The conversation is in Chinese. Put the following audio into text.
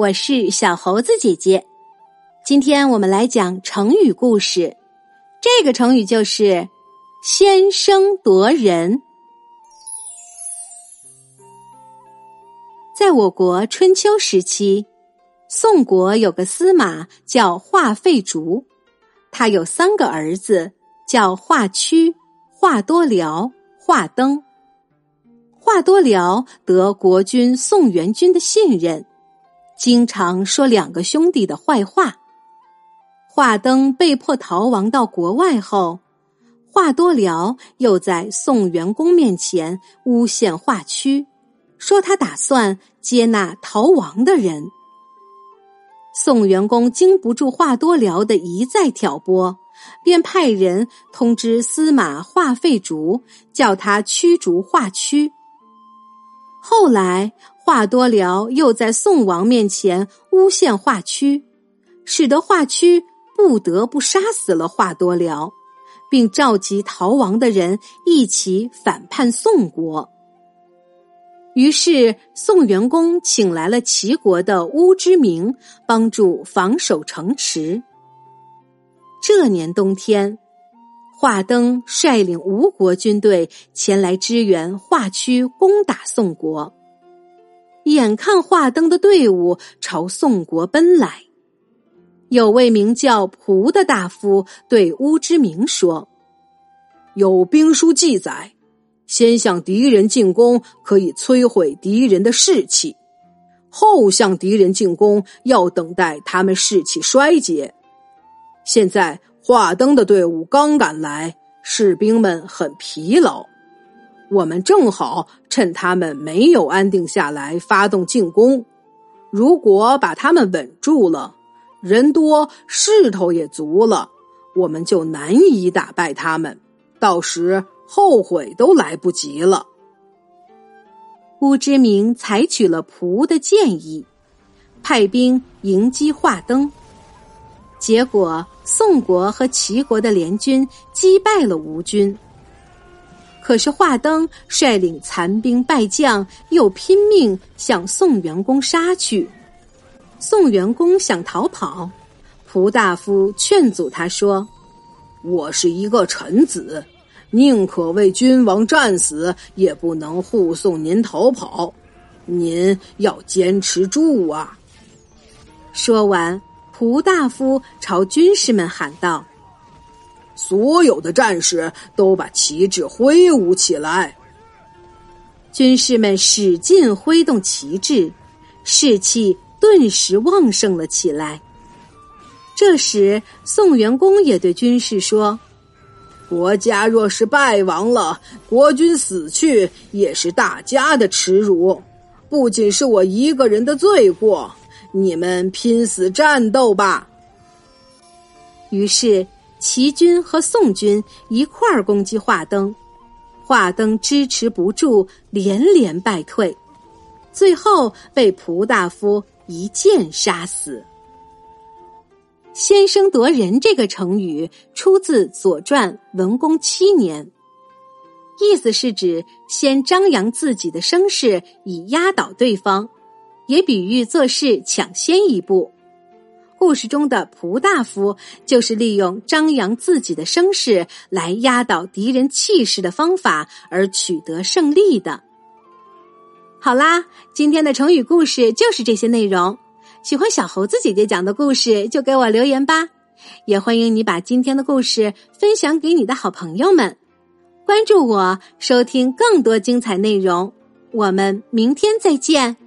我是小猴子姐姐。今天我们来讲成语故事，这个成语就是“先声夺人”。在我国春秋时期，宋国有个司马叫华费竹，他有三个儿子，叫华屈、华多辽、华登。华多辽得国君宋元君的信任，经常说两个兄弟的坏话。华登被迫逃亡到国外后，华多辽又在宋元公面前诬陷华区，说他打算接纳逃亡的人。宋元公经不住华多辽的一再挑拨，便派人通知司马华费竹，叫他驱逐华区。后来，华多辽又在宋王面前诬陷华区，使得华区不得不杀死了华多辽，并召集逃亡的人一起反叛宋国。于是，宋元公请来了齐国的乌之明帮助防守城池。这年冬天。华登率领吴国军队前来支援华区攻打宋国。眼看华灯的队伍朝宋国奔来，有位名叫蒲的大夫对乌之明说：“有兵书记载，先向敌人进攻可以摧毁敌人的士气，后向敌人进攻要等待他们士气衰竭。现在。”华灯的队伍刚赶来，士兵们很疲劳。我们正好趁他们没有安定下来发动进攻。如果把他们稳住了，人多势头也足了，我们就难以打败他们，到时后悔都来不及了。乌之明采取了仆的建议，派兵迎击华灯。结果，宋国和齐国的联军击败了吴军。可是华灯率领残兵败将，又拼命向宋元公杀去。宋元公想逃跑，蒲大夫劝阻他说：“我是一个臣子，宁可为君王战死，也不能护送您逃跑。您要坚持住啊！”说完。蒲大夫朝军士们喊道：“所有的战士都把旗帜挥舞起来。”军士们使劲挥动旗帜，士气顿时旺盛了起来。这时，宋元公也对军士说：“国家若是败亡了，国君死去也是大家的耻辱，不仅是我一个人的罪过。”你们拼死战斗吧！于是齐军和宋军一块儿攻击华登，华登支持不住，连连败退，最后被蒲大夫一剑杀死。先声夺人这个成语出自《左传》文公七年，意思是指先张扬自己的声势以压倒对方。也比喻做事抢先一步。故事中的蒲大夫就是利用张扬自己的声势来压倒敌人气势的方法而取得胜利的。好啦，今天的成语故事就是这些内容。喜欢小猴子姐姐讲的故事，就给我留言吧。也欢迎你把今天的故事分享给你的好朋友们。关注我，收听更多精彩内容。我们明天再见。